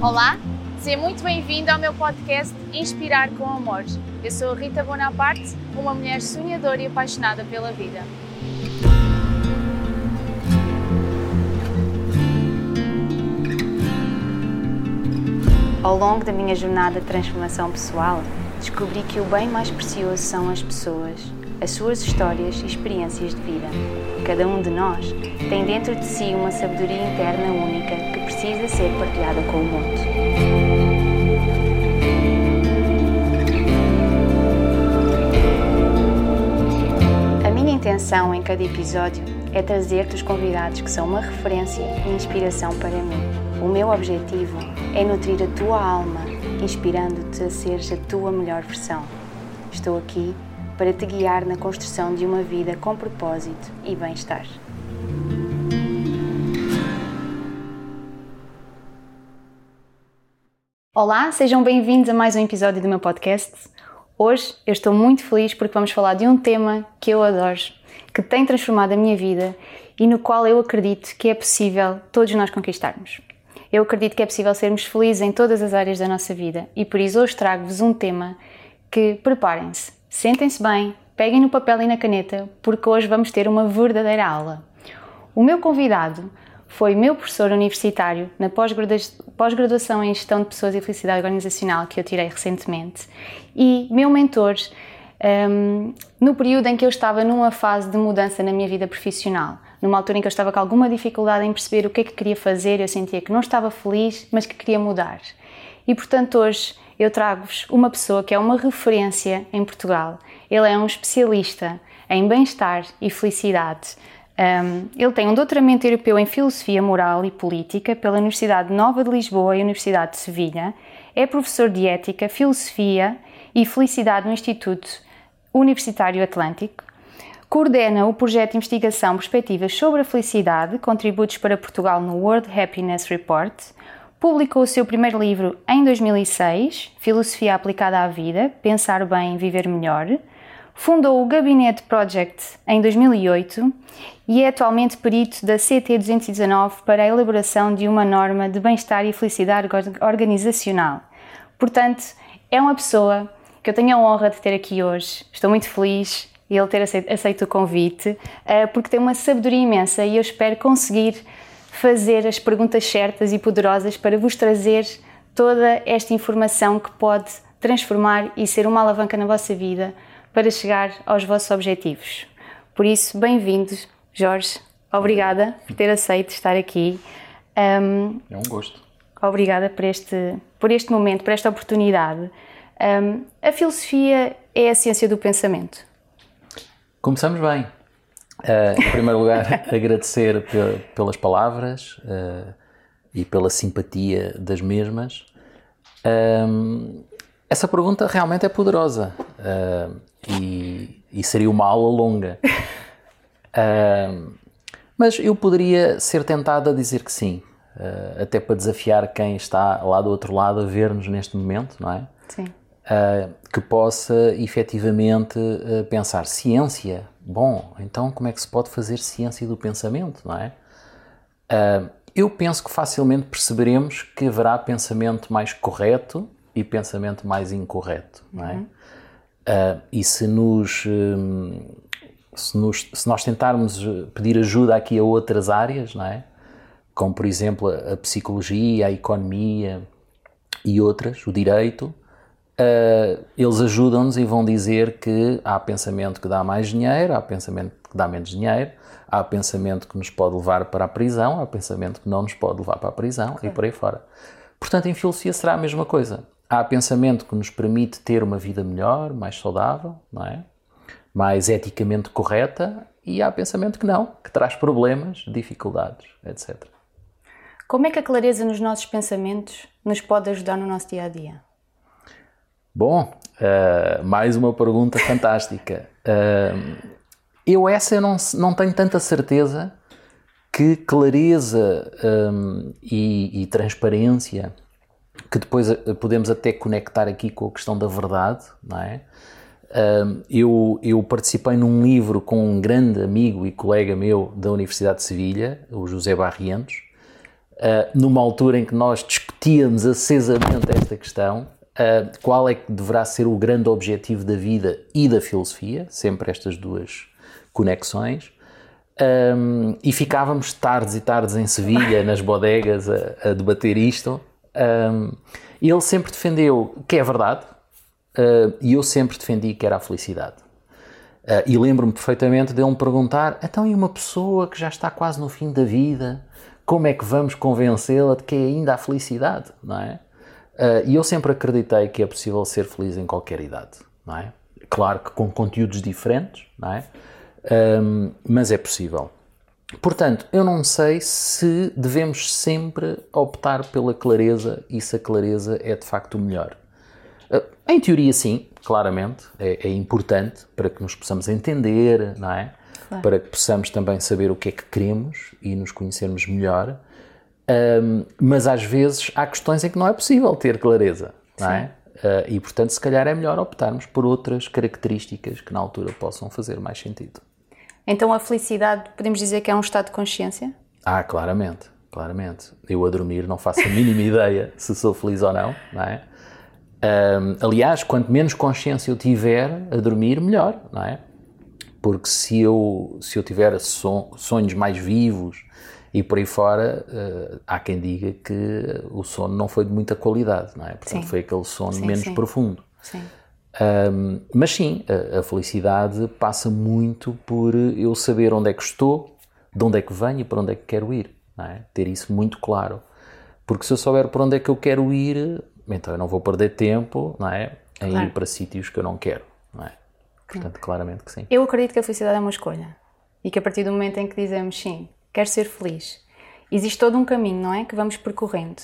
Olá, seja muito bem-vindo ao meu podcast Inspirar com Amor. Eu sou Rita Bonaparte, uma mulher sonhadora e apaixonada pela vida. Ao longo da minha jornada de transformação pessoal, descobri que o bem mais precioso são as pessoas, as suas histórias e experiências de vida. Cada um de nós tem dentro de si uma sabedoria interna única que precisa ser partilhada com o mundo. A minha intenção em cada episódio é trazer-te os convidados que são uma referência e inspiração para mim. O meu objetivo é nutrir a tua alma, inspirando-te a seres a tua melhor versão. Estou aqui para te guiar na construção de uma vida com propósito e bem-estar. Olá, sejam bem-vindos a mais um episódio do meu podcast. Hoje eu estou muito feliz porque vamos falar de um tema que eu adoro, que tem transformado a minha vida e no qual eu acredito que é possível todos nós conquistarmos. Eu acredito que é possível sermos felizes em todas as áreas da nossa vida e por isso hoje trago-vos um tema que preparem-se, sentem-se bem, peguem no papel e na caneta, porque hoje vamos ter uma verdadeira aula. O meu convidado foi meu professor universitário na pós-graduação em Gestão de Pessoas e Felicidade Organizacional que eu tirei recentemente e meu mentor um, no período em que eu estava numa fase de mudança na minha vida profissional. Numa altura em que eu estava com alguma dificuldade em perceber o que é que queria fazer, eu sentia que não estava feliz, mas que queria mudar. E portanto, hoje eu trago-vos uma pessoa que é uma referência em Portugal. Ele é um especialista em bem-estar e felicidade. Um, ele tem um doutoramento europeu em Filosofia Moral e Política pela Universidade Nova de Lisboa e Universidade de Sevilha. É professor de Ética, Filosofia e Felicidade no Instituto Universitário Atlântico. Coordena o projeto de investigação Perspectivas sobre a Felicidade, Contributos para Portugal no World Happiness Report. Publicou o seu primeiro livro em 2006, Filosofia Aplicada à Vida, Pensar Bem, Viver Melhor. Fundou o Gabinete Project em 2008 e é atualmente perito da CT 219 para a elaboração de uma norma de bem-estar e felicidade organizacional. Portanto, é uma pessoa que eu tenho a honra de ter aqui hoje. Estou muito feliz e ele ter aceito, aceito o convite, porque tem uma sabedoria imensa e eu espero conseguir fazer as perguntas certas e poderosas para vos trazer toda esta informação que pode transformar e ser uma alavanca na vossa vida para chegar aos vossos objetivos. Por isso, bem-vindos, Jorge. Obrigada por ter aceito estar aqui. Um, é um gosto. Obrigada por este, por este momento, por esta oportunidade. Um, a filosofia é a ciência do pensamento. Começamos bem. Uh, em primeiro lugar, agradecer pelas palavras uh, e pela simpatia das mesmas. Um, essa pergunta realmente é poderosa uh, e, e, seria uma aula longa. mas eu poderia ser tentado a dizer que sim, até para desafiar quem está lá do outro lado a ver-nos neste momento, não é? Sim. que possa efetivamente pensar ciência Bom, então como é que se pode fazer ciência do pensamento, não é? Uh, eu penso que facilmente perceberemos que haverá pensamento mais correto e pensamento mais incorreto, não é? Uhum. Uh, e se nos, um, se nos, se nós tentarmos pedir ajuda aqui a outras áreas, não é? Como por exemplo a psicologia, a economia e outras, o direito, Uh, eles ajudam-nos e vão dizer que há pensamento que dá mais dinheiro, há pensamento que dá menos dinheiro, há pensamento que nos pode levar para a prisão, há pensamento que não nos pode levar para a prisão okay. e por aí fora. Portanto, em filosofia será a mesma coisa. Há pensamento que nos permite ter uma vida melhor, mais saudável, não é? Mais eticamente correta, e há pensamento que não, que traz problemas, dificuldades, etc. Como é que a clareza nos nossos pensamentos nos pode ajudar no nosso dia a dia? Bom, uh, mais uma pergunta fantástica. Uh, eu essa eu não, não tenho tanta certeza que clareza um, e, e, transparência, que depois podemos até conectar aqui com a questão da verdade, não é? Eu, eu participei num livro com um grande amigo e colega meu da Universidade de Sevilha, o José Barrientos, numa altura em que nós discutíamos acesamente esta questão, uh, qual é que deverá ser o grande objetivo da vida e da filosofia, sempre estas duas conexões, um, e ficávamos tardes e tardes em Sevilha, nas bodegas, a, a debater isto. Um, e ele sempre defendeu que é verdade, uh, e eu sempre defendi que era a felicidade. Uh, e lembro-me perfeitamente dele me perguntar: então, e uma pessoa que já está quase no fim da vida, como é que vamos convencê-la de que é ainda a felicidade? Não é? Uh, e eu sempre acreditei que é possível ser feliz em qualquer idade, não é? Claro que com conteúdos diferentes, não é? Um, mas é possível. Portanto, eu não sei se devemos sempre optar pela clareza e se a clareza é de facto o melhor. Uh, em teoria, sim, claramente, é, é, importante para que nos possamos entender, não é? Claro. Para que possamos também saber o que é que queremos e nos conhecermos melhor. Um, mas às vezes há questões em que não é possível ter clareza, não é? Uh, e portanto, se calhar é melhor optarmos por outras características que na altura possam fazer mais sentido. Então a felicidade podemos dizer que é um estado de consciência? Ah, claramente, claramente. Eu a dormir não faço a mínima ideia se sou feliz ou não, não é? Um, aliás, quanto menos consciência eu tiver a dormir, melhor, não é? Porque se eu, se eu tiver sonhos mais vivos e por aí fora, uh, há quem diga que o sono não foi de muita qualidade, não é? Portanto, sim. foi aquele sono sim, menos sim. profundo. Sim. Um, mas sim, a, a, felicidade passa muito por eu saber onde é que estou, de onde é que venho e para onde é que quero ir. É? Ter isso muito claro. Porque se eu souber para onde é que eu quero ir, então eu não vou perder tempo não é? em claro. ir para sítios que eu não quero. Não é? Portanto, claramente que sim. Eu acredito que a felicidade é uma escolha. E que a partir do momento em que dizemos sim, quero ser feliz, existe todo um caminho, não é? Que vamos percorrendo.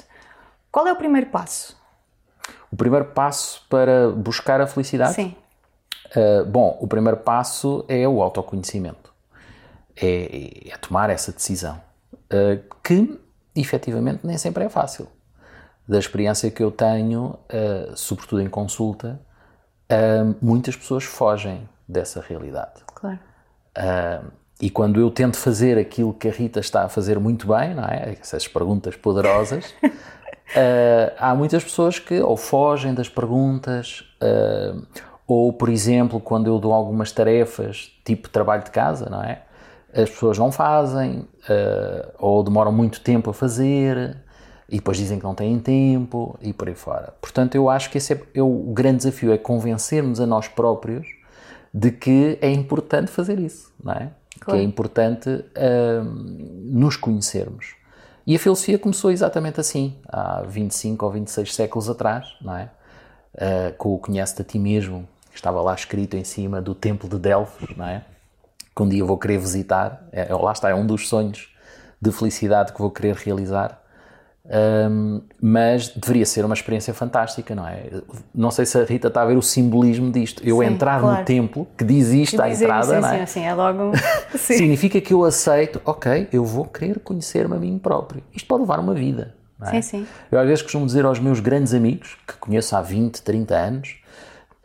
Qual é o primeiro passo? O primeiro passo para buscar a felicidade? Sim. Uh, bom, o primeiro passo é o autoconhecimento. É, é tomar essa decisão. Uh, que, efetivamente, nem sempre é fácil. Da experiência que eu tenho, uh, sobretudo em consulta, muitas pessoas fogem dessa realidade. Claro. E quando eu tento fazer aquilo que a Rita está a fazer muito bem, não é? Essas perguntas poderosas. Uh, há muitas pessoas que ou fogem das perguntas, uh, ou, por exemplo, quando eu dou algumas tarefas, tipo trabalho de casa, não é? As pessoas não fazem, uh, ou demoram muito tempo a fazer, e depois dizem que não têm tempo, e por aí fora. Portanto, eu acho que esse é, é o grande desafio, é convencermos a nós próprios de que é importante fazer isso, não é? Claro. Que é importante nos conhecermos. E a filosofia começou exatamente assim, há 25 ou 26 séculos atrás, não é? Uh, com o Conhece-te a ti mesmo, que estava lá escrito em cima do Templo de Delfos, não é? Que um dia vou querer visitar, é, lá está, é um dos sonhos de felicidade que vou querer realizar. Um, mas deveria ser uma experiência fantástica, não é? Não sei se a Rita está a ver o simbolismo disto. Eu sim, entrar claro. no templo, que diz isto à entrada, sim, não é? Sim, sim, é logo. Significa que eu aceito, ok, eu vou querer conhecer-me a mim próprio. Isto pode levar uma vida. Não é? Sim, sim. Eu às vezes costumo dizer aos meus grandes amigos, que conheço há 20, 30 anos,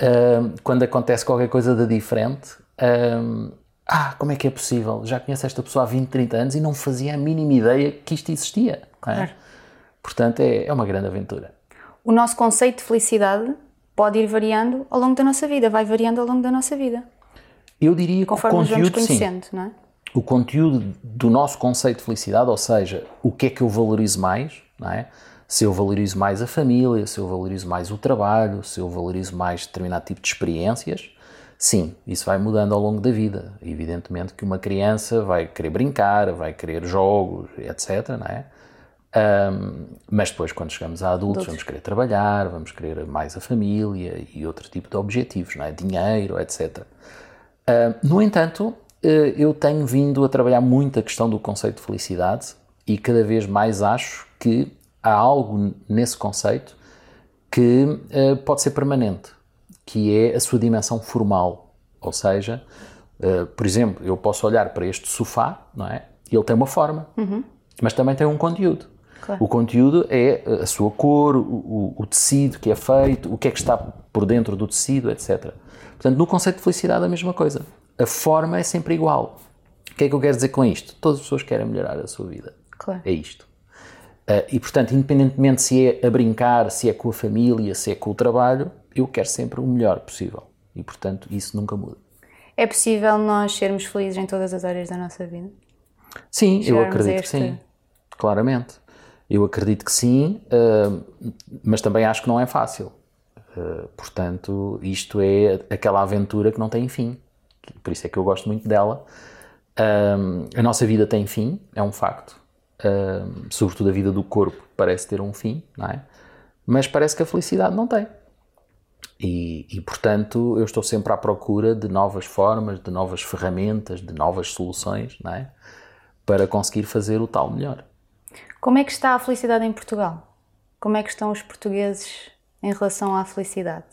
um, quando acontece qualquer coisa de diferente, um, ah, como é que é possível? Já conheço esta pessoa há 20, 30 anos e não fazia a mínima ideia que isto existia. Não é? Claro. Portanto, é, é uma grande aventura. O nosso conceito de felicidade pode ir variando ao longo da nossa vida, vai variando ao longo da nossa vida. Eu diria Conforme que o conteúdo, vamos conhecendo, sim. não é? O conteúdo do nosso conceito de felicidade, ou seja, o que é que eu valorizo mais, não é? Se eu valorizo mais a família, se eu valorizo mais o trabalho, se eu valorizo mais determinado tipo de experiências, sim, isso vai mudando ao longo da vida. Evidentemente que uma criança vai querer brincar, vai querer jogos, etc, não é? Um, mas depois, quando chegamos a adultos, vamos querer trabalhar, vamos querer mais a família e outro tipo de objetivos, não é? dinheiro, etc. Uh, no entanto, uh, eu tenho vindo a trabalhar muito a questão do conceito de felicidade e cada vez mais acho que há algo nesse conceito que uh, pode ser permanente, que é a sua dimensão formal. Ou seja, por exemplo, eu posso olhar para este sofá, não é? E ele tem uma forma, uhum. mas também tem um conteúdo. Claro. O conteúdo é a sua cor, o, o, tecido que é feito, o que é que está por dentro do tecido, etc. Portanto, no conceito de felicidade, a mesma coisa. A forma é sempre igual. O que é que eu quero dizer com isto? Todas as pessoas querem melhorar a sua vida. Claro. É isto. Uh, e, portanto, independentemente se é a brincar, se é com a família, se é com o trabalho, eu quero sempre o melhor possível. E, portanto, isso nunca muda. É possível nós sermos felizes em todas as áreas da nossa vida? Sim, eu acredito que sim. Claramente. Eu acredito que sim, uh, mas também acho que não é fácil. Uh, portanto, isto é aquela aventura que não tem fim. Por isso é que eu gosto muito dela. Uh, a nossa vida tem fim, é um facto. sobretudo a vida do corpo parece ter um fim, não é? Mas parece que a felicidade não tem. E, e, portanto, eu estou sempre à procura de novas formas, de novas ferramentas, de novas soluções, não é? Para conseguir fazer o tal melhor. Como é que está a felicidade em Portugal? Como é que estão os portugueses em relação à felicidade?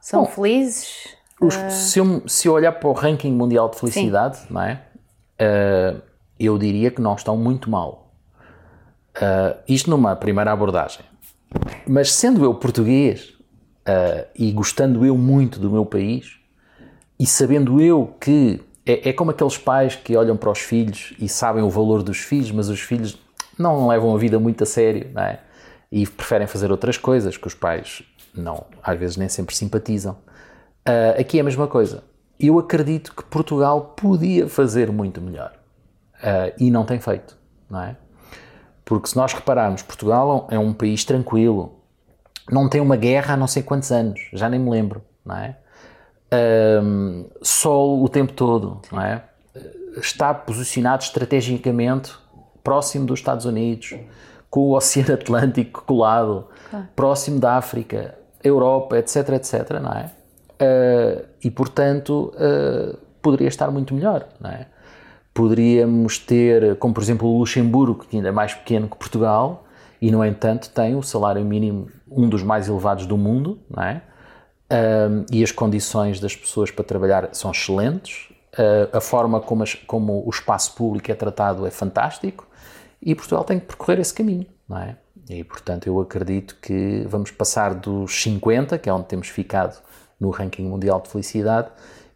São Bom, felizes? Os, uh... se, eu, se, eu, olhar para o ranking mundial de felicidade, Sim. não é? Uh, eu diria que não estão muito mal. Uh, isto numa primeira abordagem. Mas sendo eu português, e gostando eu muito do meu país e sabendo eu que é, é, como aqueles pais que olham para os filhos e sabem o valor dos filhos, mas os filhos não levam a vida muito a sério, não é? E preferem fazer outras coisas que os pais não, às vezes nem sempre simpatizam. Uh, aqui é a mesma coisa. Eu acredito que Portugal podia fazer muito melhor uh, e não tem feito, não é? Porque se nós repararmos, Portugal é um país tranquilo, não tem uma guerra há não sei quantos anos, já nem me lembro, não é? Um, sol o tempo todo, não é? Está posicionado estrategicamente próximo dos Estados Unidos, com o Oceano Atlântico colado, próximo da África, Europa, etc, etc, não é? Uh, e portanto uh, poderia estar muito melhor, não é? Poderíamos ter, como por exemplo o Luxemburgo, que ainda é mais pequeno que Portugal, e, no entanto, tem o salário mínimo um dos mais elevados do mundo, não é? Um, e as condições das pessoas para trabalhar são excelentes, a forma como, as, como, o espaço público é tratado é fantástico e Portugal tem que percorrer esse caminho, não é? E, portanto, eu acredito que vamos passar dos 50, que é onde temos ficado no ranking mundial de felicidade,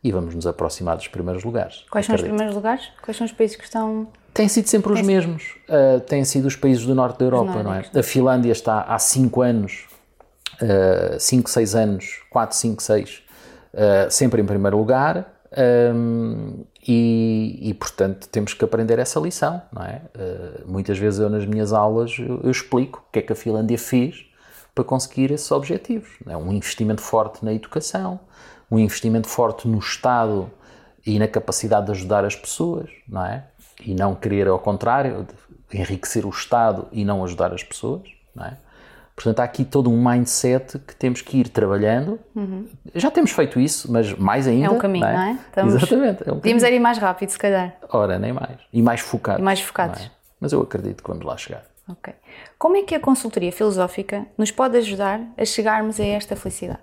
e vamos nos aproximar dos primeiros lugares. Quais acredito. são os primeiros lugares? Quais são os países que estão Têm sido sempre os mesmos. Uh, têm sido os países do norte da Europa, não é? A Finlândia está há 5 anos, 5, uh, 6 anos, 4, 5, 6, sempre em primeiro lugar. Um, e, e, portanto temos que aprender essa lição, não é? Uh, muitas vezes eu nas minhas aulas eu, eu, explico o que é que a Finlândia fez para conseguir esses objetivos. É um investimento forte na educação, um investimento forte no Estado e na capacidade de ajudar as pessoas, não é? e não querer, ao contrário, enriquecer o Estado e não ajudar as pessoas, não é? Portanto, há aqui todo um mindset que temos que ir trabalhando. Uhum. Já temos feito isso, mas mais ainda. É um caminho, não é? Não é? Estamos... Exatamente. É um Podíamos ir mais rápido, se calhar. Ora, nem mais. E mais focados. E mais focados. É? Mas eu acredito que vamos lá chegar. Ok. Como é que a consultoria filosófica nos pode ajudar a chegarmos a esta felicidade?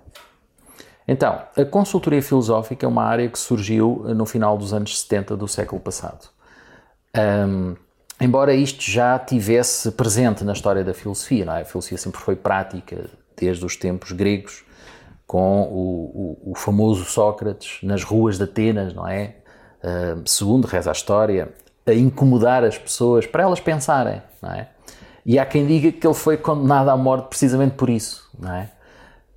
Então, a consultoria filosófica é uma área que surgiu no final dos anos 70 do século passado. Um, embora isto já tivesse presente na história da filosofia, não é? a filosofia sempre foi prática desde os tempos gregos, com o, o, o famoso Sócrates nas ruas de Atenas, não é? Uh, segundo reza a história, a incomodar as pessoas para elas pensarem, não é? E há quem diga que ele foi condenado à morte precisamente por isso, não é?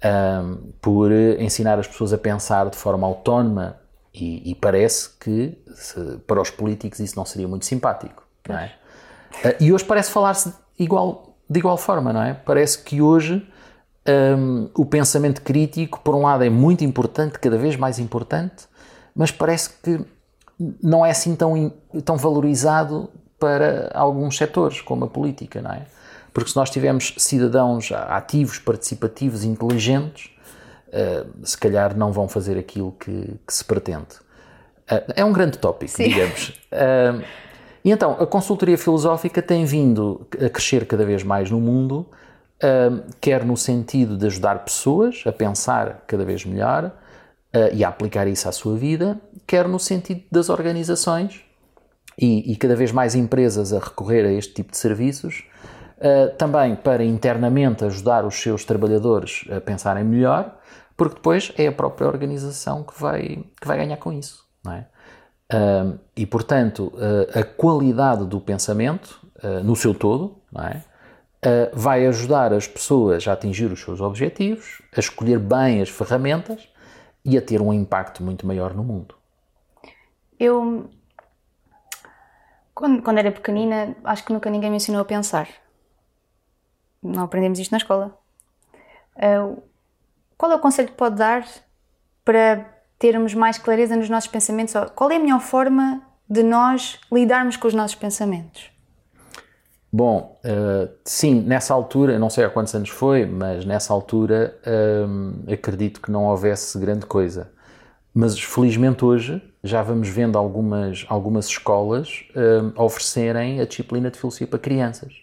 Um, por ensinar as pessoas a pensar de forma autónoma e, e parece que se, para os políticos isso não seria muito simpático. Não é? Uh, e hoje parece falar-se igual, de igual forma, não é? Parece que hoje um, o pensamento crítico, por um lado, é muito importante, cada vez mais importante, mas parece que não é assim tão, tão valorizado para alguns setores, como a política, não é? Porque se nós tivermos cidadãos ativos, participativos, inteligentes, uh, se calhar não vão fazer aquilo que, que se pretende. Uh, é um grande tópico, Sim. digamos. Uh, e então, a consultoria filosófica tem vindo a crescer cada vez mais no mundo, quer no sentido de ajudar pessoas a pensar cada vez melhor e a aplicar isso à sua vida, quer no sentido das organizações e, e cada vez mais empresas a recorrer a este tipo de serviços uh, também para internamente ajudar os seus trabalhadores a pensarem melhor, porque depois é a própria organização que vai, que vai ganhar com isso. Não é? E, portanto, uh, a qualidade do pensamento, no seu todo, é? vai ajudar as pessoas a atingir os seus objetivos, a escolher bem as ferramentas e a ter um impacto muito maior no mundo. Eu, quando, quando era pequenina, acho que nunca ninguém me ensinou a pensar. Não aprendemos isto na escola. Qual é o conselho que pode dar para termos mais clareza nos nossos pensamentos? Qual é a melhor forma de nós lidarmos com os nossos pensamentos? Bom, uh, sim, nessa altura, não sei há quantos anos foi, mas nessa altura um, acredito que não houvesse grande coisa. Mas felizmente hoje já vamos vendo algumas, algumas escolas um, oferecerem a disciplina de filosofia para crianças.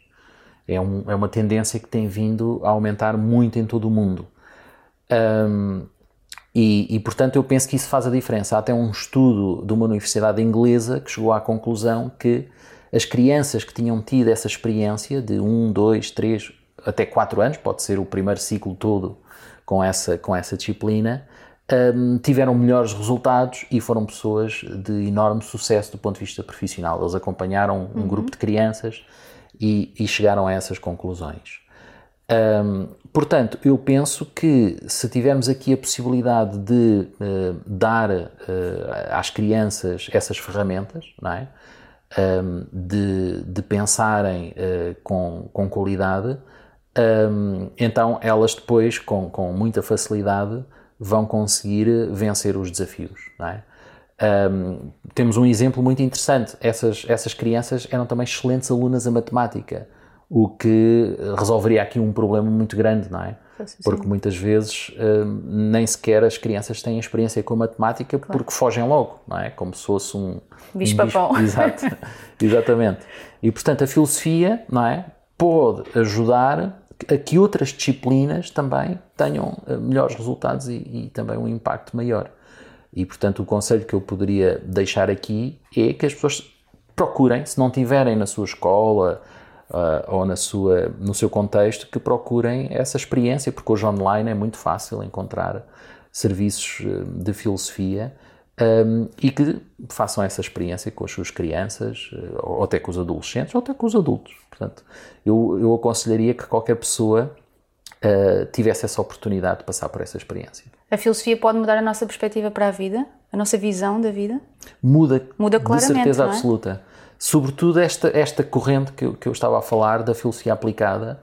É, um, é, uma tendência que tem vindo a aumentar muito em todo o mundo. Um, e, e, portanto, eu penso que isso faz a diferença. Há até um estudo de uma universidade inglesa que chegou à conclusão que as crianças que tinham tido essa experiência de 1, 2, 3, até 4 anos, pode ser o primeiro ciclo todo com essa, com essa disciplina, um, tiveram melhores resultados e foram pessoas de enorme sucesso do ponto de vista profissional. Eles acompanharam um uhum. grupo de crianças e, e, chegaram a essas conclusões. Um, portanto, eu penso que se tivermos aqui a possibilidade de uh, dar uh, às crianças essas ferramentas, não é? Um, de, de, pensarem uh, com, com qualidade, um, então elas depois, com, com muita facilidade, vão conseguir vencer os desafios. É? Um, temos um exemplo muito interessante. Essas, essas crianças eram também excelentes alunas a matemática, o que resolveria aqui um problema muito grande, não é? Porque muitas vezes um, nem sequer as crianças têm experiência com a matemática claro. porque fogem logo, não é? Como se fosse um bicho-papão. Um bicho, exato, exatamente. E portanto a filosofia, não é? Pode ajudar a que outras disciplinas também tenham eh, melhores resultados e, e, também um impacto maior. E, portanto, o conselho que eu poderia deixar aqui é que as pessoas procurem, se não tiverem na sua escola uh, ou na sua, no seu contexto, que procurem essa experiência, porque hoje online é muito fácil encontrar serviços eh, de filosofia um, e que façam essa experiência com as suas crianças, ou até com os adolescentes, ou até com os adultos. Portanto, eu, eu aconselharia que qualquer pessoa uh, tivesse essa oportunidade de passar por essa experiência. A filosofia pode mudar a nossa perspectiva para a vida? A nossa visão da vida? Muda, Muda claramente, de certeza é? absoluta. Sobretudo esta, esta corrente que eu, que eu estava a falar, da filosofia aplicada,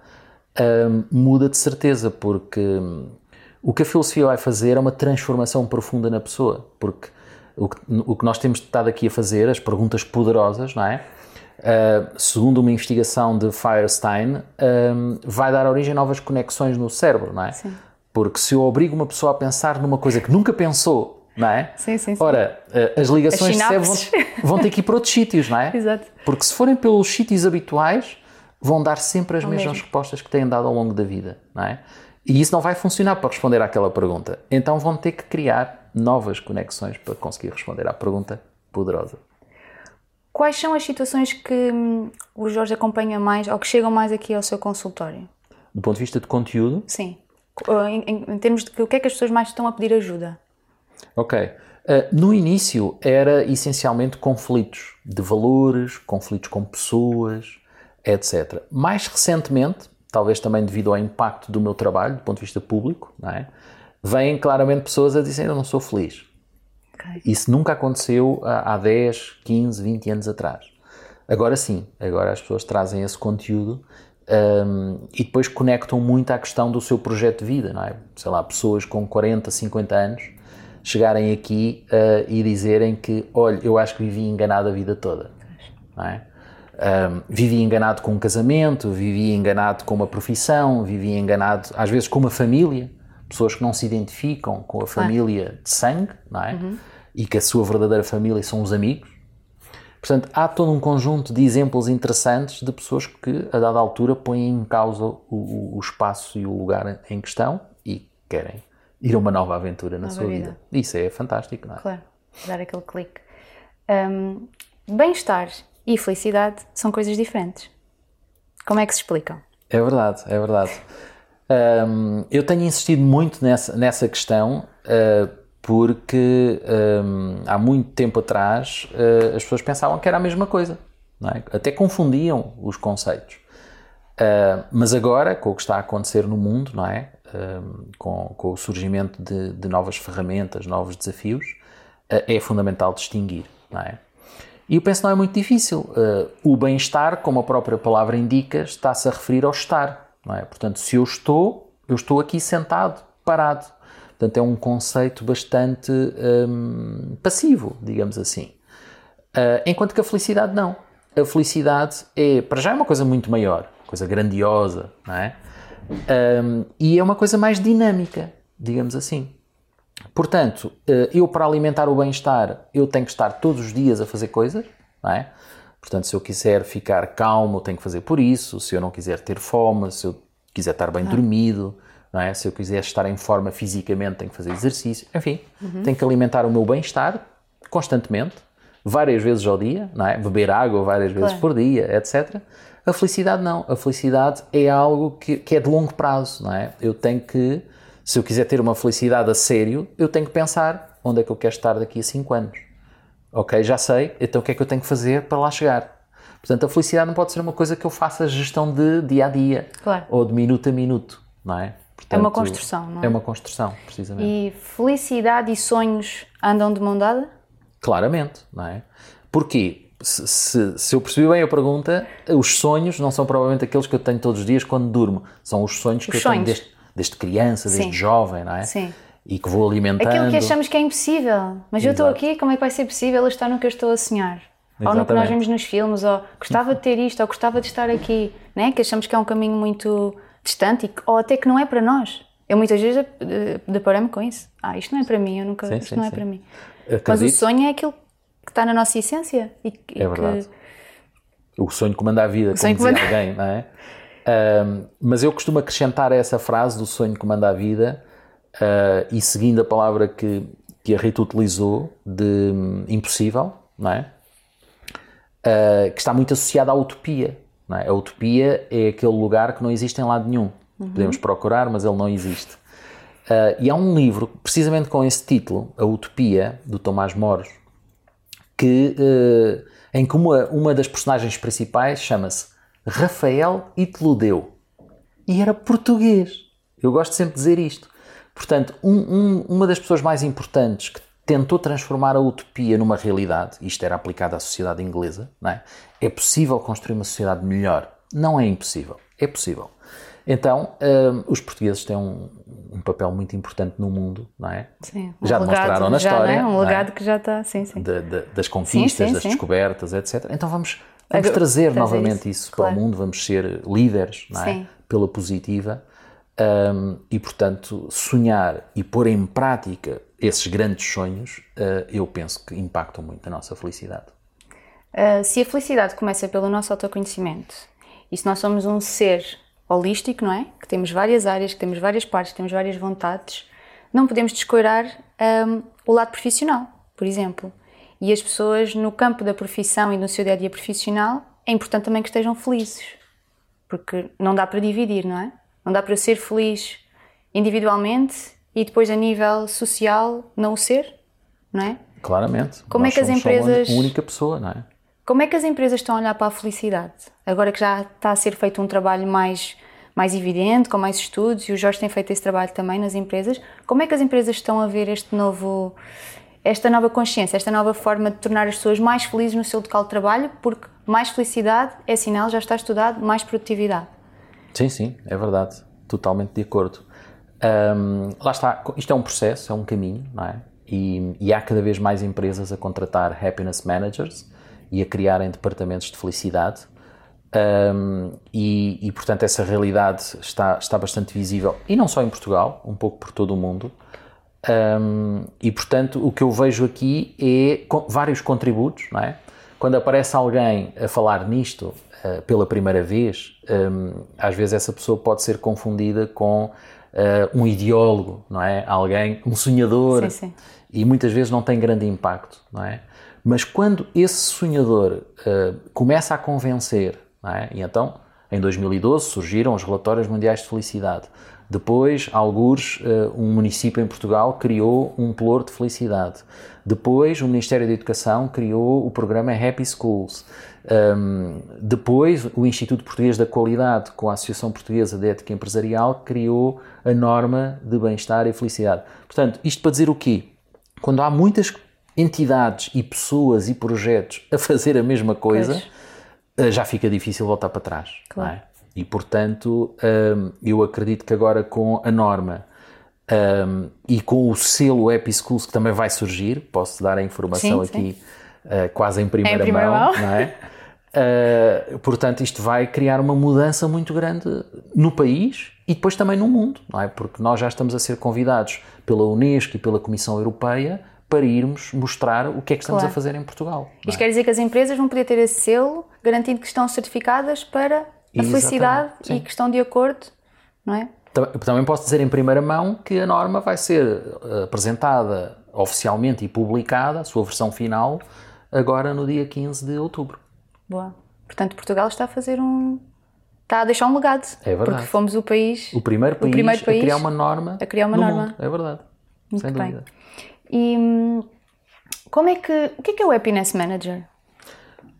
um, muda de certeza, porque um, o que a filosofia vai fazer é uma transformação profunda na pessoa, porque o que, o que nós temos estado aqui a fazer, as perguntas poderosas, não é? Uh, segundo uma investigação de Firestein, vai dar origem a novas conexões no cérebro, não é? Sim. Porque se eu obrigo uma pessoa a pensar numa coisa que nunca pensou, não é? Sim, sim, sim. Ora, uh, as ligações as de vão, vão, ter que ir para outros sítios, não é? Exato. Porque se forem pelos sítios habituais, vão dar sempre as mesmas mesmo. respostas que têm dado ao longo da vida, não é? E isso não vai funcionar para responder àquela pergunta. Então vão ter que criar novas conexões para conseguir responder à pergunta poderosa. Quais são as situações que hum, o Jorge acompanha mais ou que chegam mais aqui ao seu consultório? Do ponto de vista de conteúdo? Sim. Em, em, em termos de que, o que é que as pessoas mais estão a pedir ajuda? Ok. Uh, no início era essencialmente conflitos de valores, conflitos com pessoas, etc. Mais recentemente, talvez também devido ao impacto do meu trabalho, do ponto de vista público, não é? vêm claramente pessoas a dizer eu não sou feliz. Okay. Isso nunca aconteceu há 10, 15, 20 anos atrás. Agora sim, agora as pessoas trazem esse conteúdo um, e depois conectam muito à questão do seu projeto de vida, não é? Sei lá, pessoas com 40, 50 anos chegarem aqui uh, e dizerem que, olha, eu acho que vivi enganado a vida toda, não é? Um, vivi enganado com um casamento, vivi enganado com uma profissão, vivi enganado às vezes com uma família, pessoas que não se identificam com a família de sangue, não é? Uhum. E que a sua verdadeira família são os amigos. Portanto, há todo um conjunto de exemplos interessantes de pessoas que, a dada altura, põem em causa o, o espaço e o lugar em questão e querem ir a uma nova aventura na nova sua vida. vida. Isso é fantástico, não é? Claro, dar aquele clique. Um, Bem-estar e felicidade são coisas diferentes. Como é que se explicam? É verdade, é verdade. Um, eu tenho insistido muito nessa, nessa questão uh, porque um, há muito tempo atrás uh, as pessoas pensavam que era a mesma coisa, é? até confundiam os conceitos. Uh, mas agora, com o que está a acontecer no mundo, não é? Com, com, o surgimento de, de, novas ferramentas, novos desafios, é fundamental distinguir, não é? E eu penso que não é muito difícil. o bem-estar, como a própria palavra indica, está-se a referir ao estar não é? Portanto, se eu estou, eu estou aqui sentado, parado. Portanto, é um conceito bastante hum, passivo, digamos assim. Uh, enquanto que a felicidade não. A felicidade é, para já, é uma coisa muito maior, coisa grandiosa, não é? Um, e é uma coisa mais dinâmica, digamos assim. Portanto, uh, eu para alimentar o bem-estar, eu tenho que estar todos os dias a fazer coisas, não é? Portanto, se eu quiser ficar calmo, tenho que fazer por isso. Se eu não quiser ter fome, se eu quiser estar bem ah. dormido, não é? se eu quiser estar em forma fisicamente, tenho que fazer exercício. Enfim, uhum. tenho que alimentar o meu bem-estar constantemente, várias vezes ao dia, não é? beber água várias vezes claro. por dia, etc. A felicidade não. A felicidade é algo que, que é de longo prazo. Não é? Eu tenho que, se eu quiser ter uma felicidade a sério, eu tenho que pensar onde é que eu quero estar daqui a 5 anos Ok, já sei, então o que é que eu tenho que fazer para lá chegar? Portanto, a felicidade não pode ser uma coisa que eu faça gestão de dia a dia claro. ou de minuto a minuto, não é? Portanto, é uma construção, não é? É uma construção, precisamente. E felicidade e sonhos andam de mão dada? Claramente, não é? Porquê? Se, se, se, eu percebi bem a pergunta, os sonhos não são provavelmente aqueles que eu tenho todos os dias quando durmo. São os sonhos que os eu sonhos. tenho desde, desde criança, desde Sim. jovem, não é? Sim e que vou alimentando. Aquilo que achamos que é impossível. Mas Exato. eu estou aqui, como é que vai ser possível eu estar no que eu estou a sonhar? Exatamente. Ou no que nós vemos nos filmes, ou gostava de ter isto, ou gostava de estar aqui, né? que achamos que é um caminho muito distante, e, ou até que não é para nós. Eu muitas vezes deparei-me com isso. Ah, isto não é para mim, eu nunca, sim, isto sim, não é para mim. Acredito. Mas o sonho é aquilo que está na nossa essência. E, e é verdade. Que... O sonho comanda a vida, o como dizia comanda... alguém, não é? Um, mas eu costumo acrescentar a essa frase do sonho comanda a vida uh, e seguindo a palavra que, que a Rita utilizou de um, impossível, não é? Uh, que está muito associada à utopia. É? A utopia é aquele lugar que não existe em lado nenhum. Uhum. Podemos procurar, mas ele não existe. Uh, e há um livro, precisamente com esse título, A Utopia, do Tomás Moros, que, uh, em que uma, uma das personagens principais chama-se Rafael Itludeu. E era português. Eu gosto sempre de dizer isto. Portanto, um, um, uma das pessoas mais importantes que tentou transformar a utopia numa realidade, isto era aplicado à sociedade inglesa, não é? é possível construir uma sociedade melhor. Não é impossível, é possível. Então, um, os portugueses têm um, um, papel muito importante no mundo, não é? Sim, um já demonstraram na história. Já, é? Um legado é? que já está, sim, sim. De, de, das conquistas, sim, sim, das sim. descobertas, etc. Então vamos, vamos trazer, trazer novamente isso, isso claro. para o mundo, vamos ser líderes, não é? Pela positiva um, e, portanto, sonhar e pôr em prática esses grandes sonhos, uh, eu penso que impactam muito a nossa felicidade. Uh, se a felicidade começa pelo nosso autoconhecimento e se nós somos um ser holístico, não é? Que temos várias áreas, que temos várias partes, que temos várias vontades, não podemos descoirar um, o lado profissional, por exemplo. E as pessoas no campo da profissão e no seu dia a dia profissional é importante também que estejam felizes, porque não dá para dividir, não é? Não dá para ser feliz individualmente e depois a nível social não o ser, não é? Claramente. Como é Nós é que as empresas. única pessoa, não é? Como é que as empresas estão a olhar para a felicidade? Agora que já está a ser feito um trabalho mais, mais evidente, com mais estudos, e o Jorge tem feito esse trabalho também nas empresas, como é que as empresas estão a ver este novo, esta nova consciência, esta nova forma de tornar as pessoas mais felizes no seu local de trabalho? Porque mais felicidade é sinal, já está estudado, mais produtividade. Sim, sim, é verdade. Totalmente de acordo. Um, lá está, isto é um processo, é um caminho, não é? E, e, há cada vez mais empresas a contratar happiness managers e a criarem departamentos de felicidade. Um, e, e, portanto, essa realidade está, está bastante visível, e não só em Portugal, um pouco por todo o mundo. Um, e, portanto, o que eu vejo aqui é vários contributos, não é? Quando aparece alguém a falar nisto, uh, pela primeira vez, um, às vezes essa pessoa pode ser confundida com uh, um ideólogo, não é? Alguém, um sonhador. Sim, sim. E muitas vezes não tem grande impacto, não é? Mas quando esse sonhador uh, começa a convencer, é? E então Em 2012 surgiram os relatórios mundiais de felicidade. Depois, alguns, eh, um município em Portugal criou um ploro de felicidade. Depois, o Ministério da Educação criou o programa Happy Schools. Um, depois, o Instituto Português da Qualidade, com a Associação Portuguesa de Ética Empresarial, criou a norma de bem-estar e felicidade. Portanto, isto para dizer o quê? Quando há muitas entidades e pessoas e projetos a fazer a mesma coisa, pois. Eh, já fica difícil voltar para trás. É? Claro. É? E, portanto, um, eu acredito que agora com a norma um, e com o selo Happy Schools que também vai surgir, posso dar a informação sim, aqui sim. Uh, quase em primeira, é em primeira mão, mão. é? Uh, portanto, isto vai criar uma mudança muito grande no país e depois também no mundo, não é? Porque nós já estamos a ser convidados pela Unesco e pela Comissão Europeia para irmos mostrar o que é que estamos claro. a fazer em Portugal. Isto é? quer dizer que as empresas vão poder ter esse selo garantindo que estão certificadas para a Exatamente. felicidade Sim. e que estão de acordo, não é? Também posso dizer em primeira mão que a norma vai ser eh, apresentada oficialmente e publicada, a sua versão final, agora no dia 15 de outubro. Boa. Portanto, Portugal está a fazer um. Está a deixar um legado. É verdade. Porque fomos o país. O primeiro país, o primeiro país a criar uma norma. A criar uma norma. Mundo. É verdade. Muito sem bem. dúvida. E hum, como é que. O que é que é o Happiness Manager?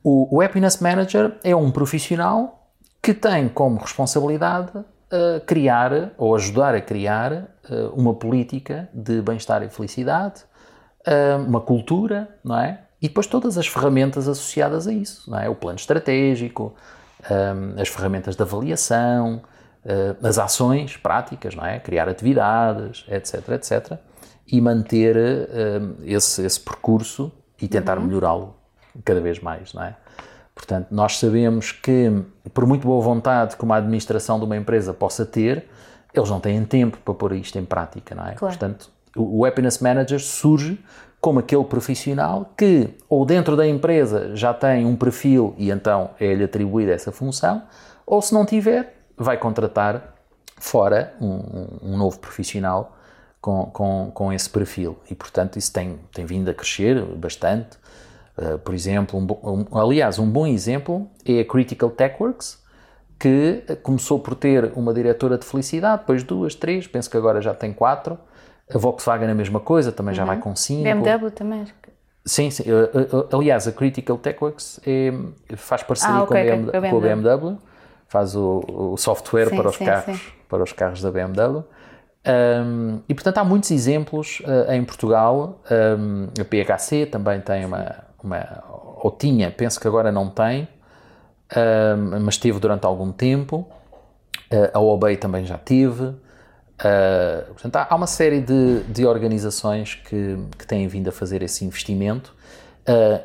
O, o Happiness Manager é um profissional que tem como responsabilidade uh, criar ou ajudar a criar uh, uma política de bem-estar e felicidade, uh, uma cultura, não é? E depois todas as ferramentas associadas a isso, não é? O plano estratégico, um, as ferramentas de avaliação, as ações práticas, não é? Criar atividades, etc, etc. E manter uh, esse, esse percurso e tentar uhum. melhorá-lo cada vez mais, não é? Portanto, nós sabemos que, por muito boa vontade que uma administração de uma empresa possa ter, eles não têm tempo para pôr isto em prática, não é? Claro. Portanto, o, Happiness Manager surge como aquele profissional que, ou dentro da empresa, já tem um perfil e então é-lhe atribuída essa função, ou se não tiver, vai contratar fora um, um novo profissional com, com, com esse perfil. E, portanto, isso tem, tem vindo a crescer bastante. Uh, por exemplo, um, um, aliás, um bom exemplo é a Critical TechWorks, que começou por ter uma diretora de felicidade, depois duas, três, penso que agora já tem quatro, a Volkswagen é a mesma coisa, também já uhum. vai com 5. BMW também. Sim, sim. Aliás, a Critical TechWorks é, faz parceria ah, okay, com, okay. com, a BMW, faz o, o software sim, para, os sim, carros, sim. para os carros da BMW. Um, e portanto há muitos exemplos uh, em Portugal. Um, a PHC também tem uma, uma, ou tinha, penso que agora não tem, um, mas teve durante algum tempo. Uh, a OBEI também já teve. Uh, portanto, há, há, uma série de, de organizações que, que, têm vindo a fazer esse investimento.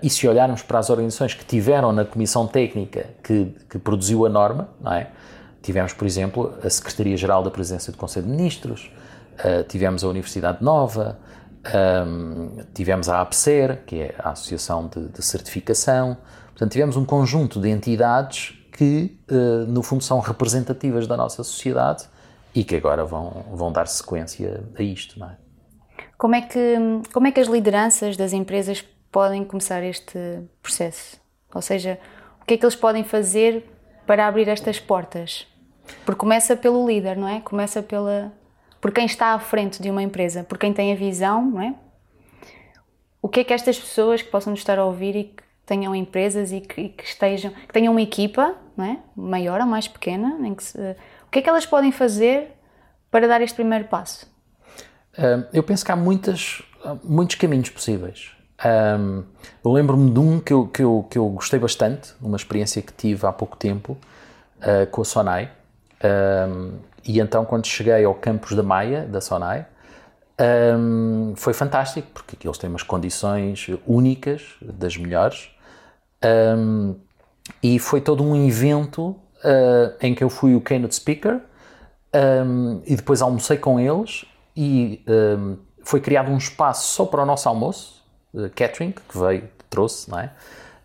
E se olharmos para as organizações que tiveram na comissão técnica que, que produziu a norma, não é? Tivemos, por exemplo, a Secretaria-Geral da Presidência do Conselho de Ministros, uh, tivemos a Universidade Nova, um, tivemos a APSER, que é a Associação de, de, Certificação. Portanto, tivemos um conjunto de entidades que, no fundo, são representativas da nossa sociedade e que agora vão, vão dar sequência a isto, não é? Como é, que, como é que as lideranças das empresas podem começar este processo? Ou seja, o que é que eles podem fazer para abrir estas portas? Porque começa pelo líder, não é? Começa pela, por quem está à frente de uma empresa, por quem tem a visão, não é? O que é que estas pessoas que possam estar a ouvir e que tenham empresas e que, e que estejam, que tenham uma equipa, não é? Maior ou mais pequena, se, que é que elas podem fazer para dar este primeiro passo? Eu penso que há muitas, muitos caminhos possíveis. Eu lembro-me de um que eu, que, eu, que eu gostei bastante, uma experiência que tive há pouco tempo uh, com a Sonai. Um, e então, quando cheguei ao campus da Maia, da Sonai, um, foi fantástico, porque eles têm umas condições únicas, das melhores. e foi todo um evento uh, em que eu fui o keynote speaker um, e depois almocei com eles e um, foi criado um espaço só para o nosso almoço, uh, catering, que veio, trouxe, não é?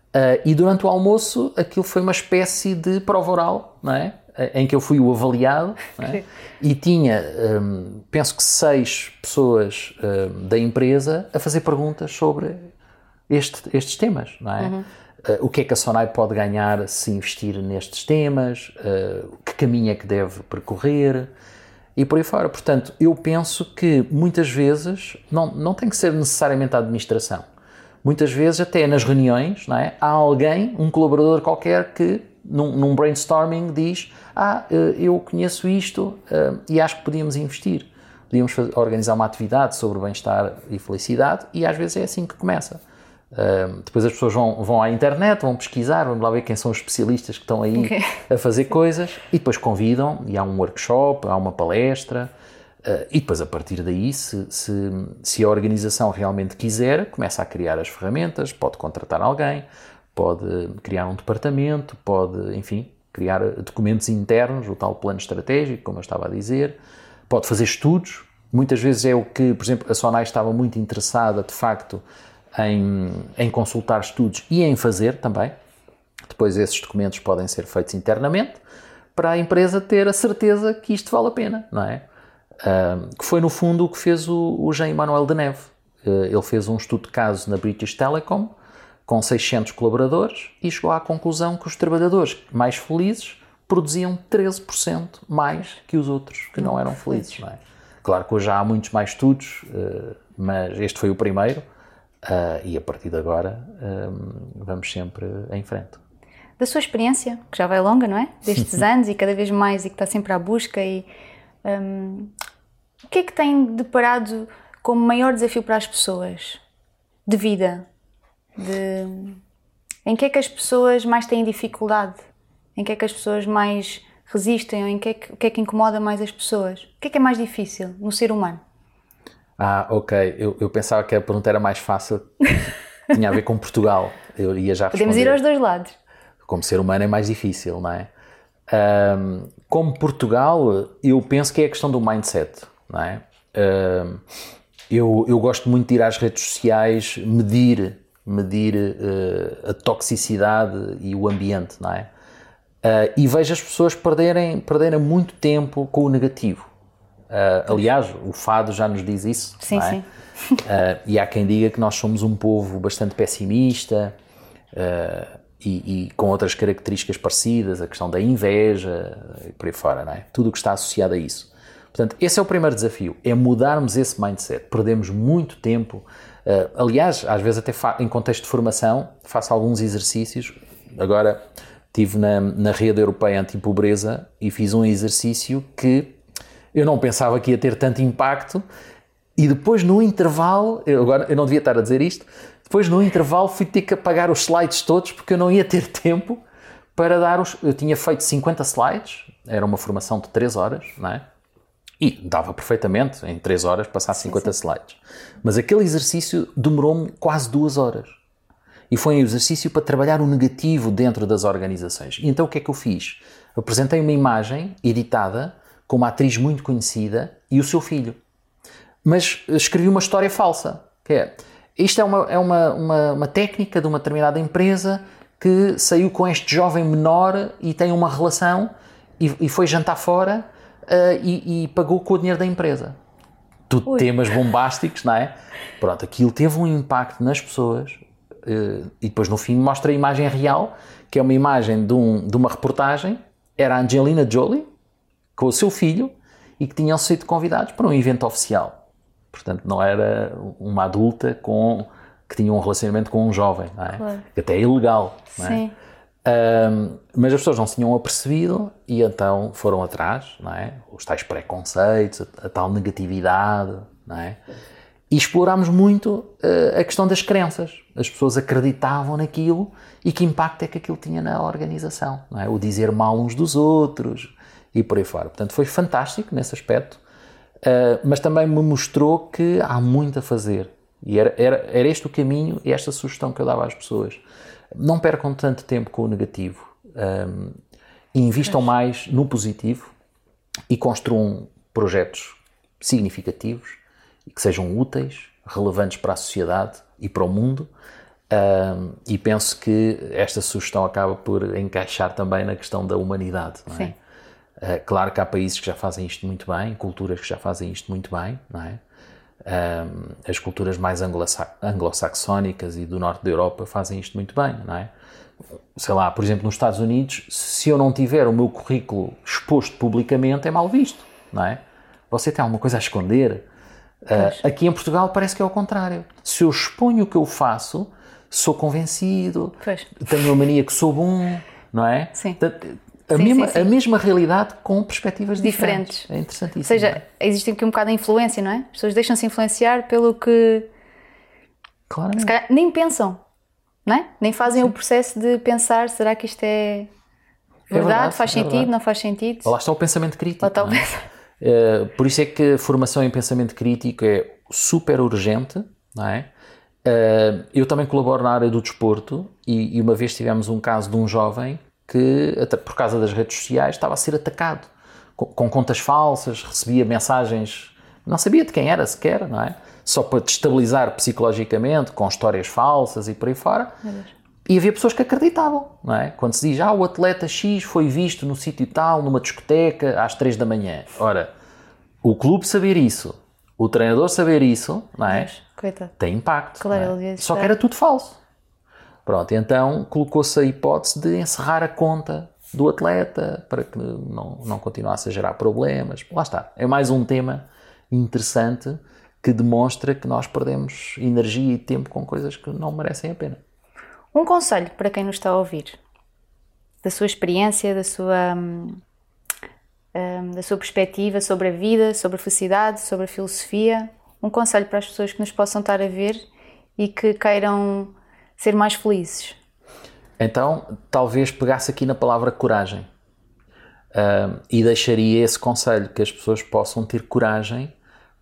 Uh, e durante o almoço aquilo foi uma espécie de prova oral, não é? Em que eu fui o avaliado é? e tinha, um, penso que seis pessoas um, da empresa a fazer perguntas sobre este, estes temas, não é? Uhum. uh, o que é que a Sonai pode ganhar se investir nestes temas, uh, que caminho é que deve percorrer e por aí fora. Portanto, eu penso que muitas vezes não, não tem que ser necessariamente a administração. Muitas vezes, até nas reuniões, não é? há alguém, um colaborador qualquer, que num, num brainstorming diz: Ah, eh, eu conheço isto uh, e acho que podíamos investir. Podíamos fazer, organizar uma atividade sobre bem-estar e felicidade, e às vezes é assim que começa. Uh, depois as pessoas vão, vão à internet, vão pesquisar, vão lá ver quem são os especialistas que estão aí okay. a fazer coisas e depois convidam e há um workshop, há uma palestra uh, e depois a partir daí, se, se, se, a organização realmente quiser, começa a criar as ferramentas, pode contratar alguém, pode criar um departamento, pode, enfim, criar documentos internos, o tal plano estratégico, como eu estava a dizer, pode fazer estudos. Muitas vezes é o que, por exemplo, a Sonai estava muito interessada, de facto, em, em consultar estudos e em fazer também. Depois esses documentos podem ser feitos internamente para a empresa ter a certeza que isto vale a pena, não é? Uh, que foi no fundo o que fez o, o Jean Manuel de Neve. Uh, ele fez um estudo de caso na British Telecom com 600 colaboradores e chegou à conclusão que os trabalhadores mais felizes produziam 13% mais que os outros que não eram felizes. Não é? Claro que hoje há muitos mais estudos, uh, mas este foi o primeiro Uh, e a partir de agora um, vamos sempre em frente. Da sua experiência, que já vai longa, não é? Destes anos e cada vez mais e que está sempre à busca, e, um, o que é que tem deparado como maior desafio para as pessoas de vida? De, em que é que as pessoas mais têm dificuldade? Em que é que as pessoas mais resistem? Ou em que é que, o que é que incomoda mais as pessoas? O que é que é mais difícil no ser humano? Ah, ok. Eu, eu pensava que a pergunta era mais fácil. Tinha a ver com Portugal. Eu ia já Podemos ir aos dois lados. Como ser humano é mais difícil, não é? Um, como Portugal, eu penso que é a questão do mindset, não é? Um, eu, eu gosto muito de ir às redes sociais medir, medir uh, a toxicidade e o ambiente, não é? Uh, e vejo as pessoas perderem, perderem muito tempo com o negativo. Uh, aliás, o fado já nos diz isso. Sim, é? sim. E há quem diga que nós somos um povo bastante pessimista e, e, com outras características parecidas, a questão da inveja e por aí fora, não é? Tudo o que está associado a isso. Portanto, esse é o primeiro desafio, é mudarmos esse mindset. Perdemos muito tempo. Aliás, às vezes até em contexto de formação, faço alguns exercícios. Agora, estive na, na rede europeia anti-pobreza e fiz um exercício que eu não pensava que ia ter tanto impacto. E depois no intervalo, eu agora eu não devia estar a dizer isto, depois no intervalo fui ter que apagar os slides todos porque eu não ia ter tempo para dar os. Eu tinha feito 50 slides, era uma formação de 3 horas, não é? E dava perfeitamente em 3 horas passar 50 sim, sim. slides. Mas aquele exercício demorou-me quase 2 horas. E foi um exercício para trabalhar o negativo dentro das organizações. E então o que é que eu fiz? apresentei uma imagem editada com uma atriz muito conhecida e o seu filho. Mas escrevi uma história falsa, que é, isto é uma, é uma, uma, uma técnica de uma determinada empresa que saiu com este jovem menor e tem uma relação e, e foi jantar fora uh, e, e, pagou com o dinheiro da empresa. Tudo Ui. temas bombásticos, não é? Pronto, aquilo teve um impacto nas pessoas uh, e depois no fim mostra a imagem real, que é uma imagem de, um, de uma reportagem, era a Angelina Jolie, com o seu filho e que tinham sido convidados para um evento oficial. Portanto, não era uma adulta com que tinha um relacionamento com um jovem, não é? Claro. Que até é ilegal, não é? Sim. Um, mas as pessoas não se tinham apercebido e então foram atrás, não é? Os tais preconceitos, a, a tal negatividade, não é? E explorámos muito uh, a questão das crenças. As pessoas acreditavam naquilo e que impacto é que aquilo tinha na organização, não é? O dizer mal uns dos outros, e por aí fora. Portanto, foi fantástico nesse aspecto, uh, mas também me mostrou que há muito a fazer. E era, era, era este o caminho e esta sugestão que eu dava às pessoas. Não percam tanto tempo com o negativo. Um, invistam mais no positivo e construam projetos significativos e que sejam úteis, relevantes para a sociedade e para o mundo. Um, e penso que esta sugestão acaba por encaixar também na questão da humanidade. Não é? Sim. Uh, claro que há países que já fazem isto muito bem, culturas que já fazem isto muito bem, não é? Um, as culturas mais anglo-saxónicas e do norte da Europa fazem isto muito bem, não é? Sei lá, por exemplo, nos Estados Unidos, se eu não tiver o meu currículo exposto publicamente, é mal visto, não é? Você tem alguma coisa a esconder? Uh, aqui em Portugal parece que é o contrário. Se eu exponho o que eu faço, sou convencido, pois. tenho a mania que sou bom, não é? Sim. A, sim, mesma, sim, sim. a mesma realidade com perspectivas diferentes. diferentes. É interessantíssimo. Ou seja, existe aqui um bocado de influência, não é? As pessoas deixam-se influenciar pelo que Claramente. nem pensam, não é? Nem fazem o processo de pensar, será que isto é verdade, é verdade faz é sentido, verdade. não faz sentido? Lá está o pensamento crítico. Lá está o Uh, por isso é que a formação em pensamento crítico é super urgente, não é? Uh, eu também colaboro na área do desporto e, e, uma vez tivemos um caso de um jovem que, por causa das redes sociais, estava a ser atacado com, com contas falsas, recebia mensagens, não sabia de quem era sequer, não é? Só para destabilizar psicologicamente, com histórias falsas e por aí fora. E havia pessoas que acreditavam, não é? Quando se diz, ah, o atleta X foi visto no sítio tal, numa discoteca, às 3 da manhã. Ora, o clube saber isso, o treinador saber isso, não é? Coitado. Tem impacto. Claro, é? Só que era tudo falso. Pronto, então colocou-se a hipótese de encerrar a conta do atleta para que não, não continuasse a gerar problemas. Lá está. É mais um tema interessante que demonstra que nós perdemos energia e tempo com coisas que não merecem a pena. Um conselho para quem nos está a ouvir, da sua experiência, da sua, hum, hum, da sua perspectiva sobre a vida, sobre a felicidade, sobre a filosofia. Um conselho para as pessoas que nos possam estar a ver e que queiram ser mais felizes. Então, talvez pegasse aqui na palavra coragem hum, e deixaria esse conselho que as pessoas possam ter coragem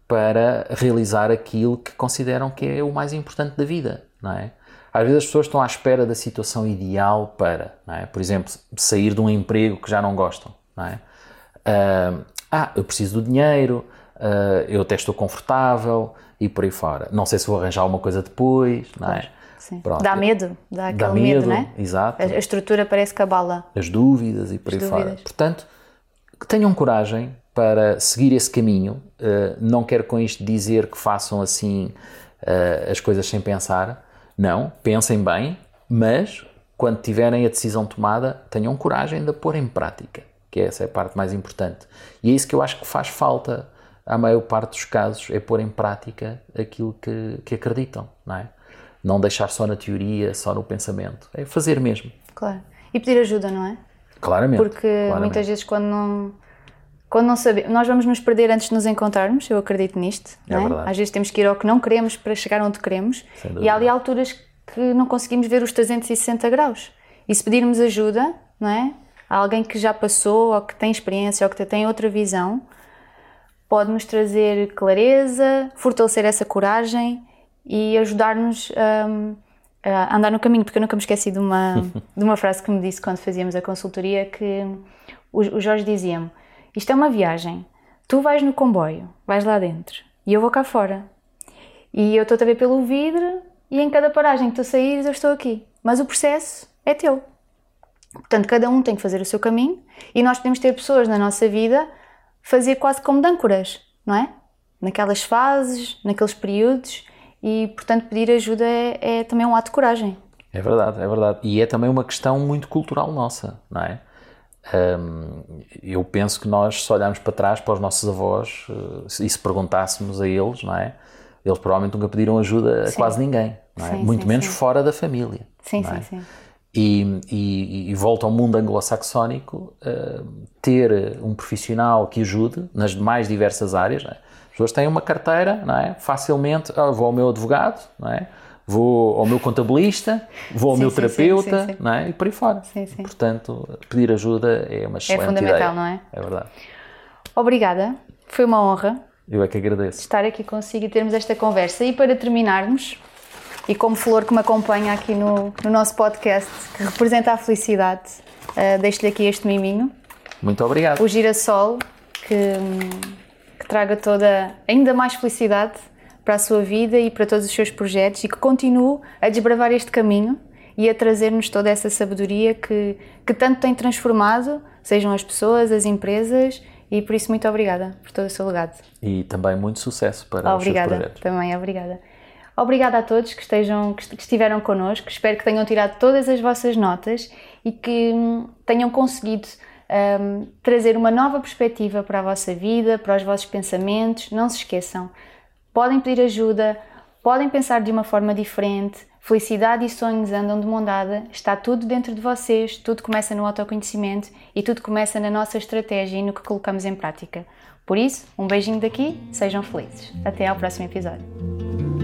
para realizar aquilo que consideram que é o mais importante da vida, não é? Às vezes as pessoas estão à espera da situação ideal para, é? por exemplo, sair de um emprego que já não gostam. Não é? Uh, ah, eu preciso do dinheiro, uh, eu até estou confortável e por aí fora. Não sei se vou arranjar alguma coisa depois, não é? Sim. Dá medo, dá aquele dá medo, medo, não é? Exato. A, a, estrutura parece que abala. As dúvidas e por As aí dúvidas. fora. Portanto, que tenham coragem para seguir esse caminho. Uh, não quero com isto dizer que façam assim uh, as coisas sem pensar, não, pensem bem, mas quando tiverem a decisão tomada, tenham coragem de a pôr em prática, que essa é a parte mais importante. E é isso que eu acho que faz falta à maior parte dos casos, é pôr em prática aquilo que, que acreditam, não é? Não deixar só na teoria, só no pensamento, é fazer mesmo. Claro. E pedir ajuda, não é? Claramente. Porque claramente. muitas vezes quando não quando não sabemos, nós vamos nos perder antes de nos encontrarmos, eu acredito nisto. É, é? Às vezes temos que ir ao que não queremos para chegar onde queremos. E há ali alturas que não conseguimos ver os 360 graus. E se pedirmos ajuda, não é? A alguém que já passou, ou que tem experiência, ou que tem outra visão, pode nos trazer clareza, fortalecer essa coragem e ajudar-nos um, a andar no caminho. Porque eu nunca me esqueci de uma, de uma frase que me disse quando fazíamos a consultoria, que o, o Jorge dizia-me isto é uma viagem. Tu vais no comboio, vais lá dentro e eu vou cá fora. E eu estou a ver pelo vidro e em cada paragem que tu saíres eu estou aqui. Mas o processo é teu. Portanto, cada um tem que fazer o seu caminho e nós podemos ter pessoas na nossa vida fazer quase como de âncoras, não é? Naquelas fases, naqueles períodos e, portanto, pedir ajuda é, é também um ato de coragem. É verdade, é verdade. E é também uma questão muito cultural nossa, não é? Eu penso que nós, se olharmos para trás para os nossos avós uh, e se perguntássemos a eles, não é? Eles provavelmente nunca pediram ajuda a sim. quase ninguém, não é? Sim, Muito sim, menos fora da família. Sim, é? sim, sim. E, e, e, volta ao mundo anglo-saxónico, uh, ter um profissional que ajude nas mais diversas áreas. É? As pessoas têm uma carteira, não é? Facilmente, oh, vou ao meu advogado, não é? vou ao meu contabilista, vou ao sim, meu sim, terapeuta, sim, não é? E por aí fora. Portanto, pedir ajuda é uma é excelente É fundamental, ideia. não é? É verdade. Obrigada, foi uma honra. Eu é que agradeço. Estar aqui consigo e termos esta conversa. E para terminarmos, e como flor que me acompanha aqui no, no nosso podcast, que representa a felicidade, uh, deixo-lhe aqui este miminho. Muito obrigado. O girassol, que, que traga toda, ainda mais felicidade para a sua vida e para todos os seus projetos e que continue a desbravar este caminho e a trazer-nos toda essa sabedoria que, que tanto tem transformado, sejam as pessoas, as empresas E por isso, muito obrigada por todo o seu legado. E também muito sucesso para obrigada, os seus projetos. Também, obrigada. Obrigada a todos que, estejam, que estiveram connosco. Espero que tenham tirado todas as vossas notas e que hum, tenham conseguido um, trazer uma nova perspectiva para a vossa vida, para os vossos pensamentos. Não se esqueçam, podem pedir ajuda, podem pensar de uma forma diferente. Felicidade e sonhos andam de mão dada, está tudo dentro de vocês, tudo começa no autoconhecimento e tudo começa na nossa estratégia e no que colocamos em prática. Por isso, um beijinho daqui, sejam felizes. Até ao próximo episódio.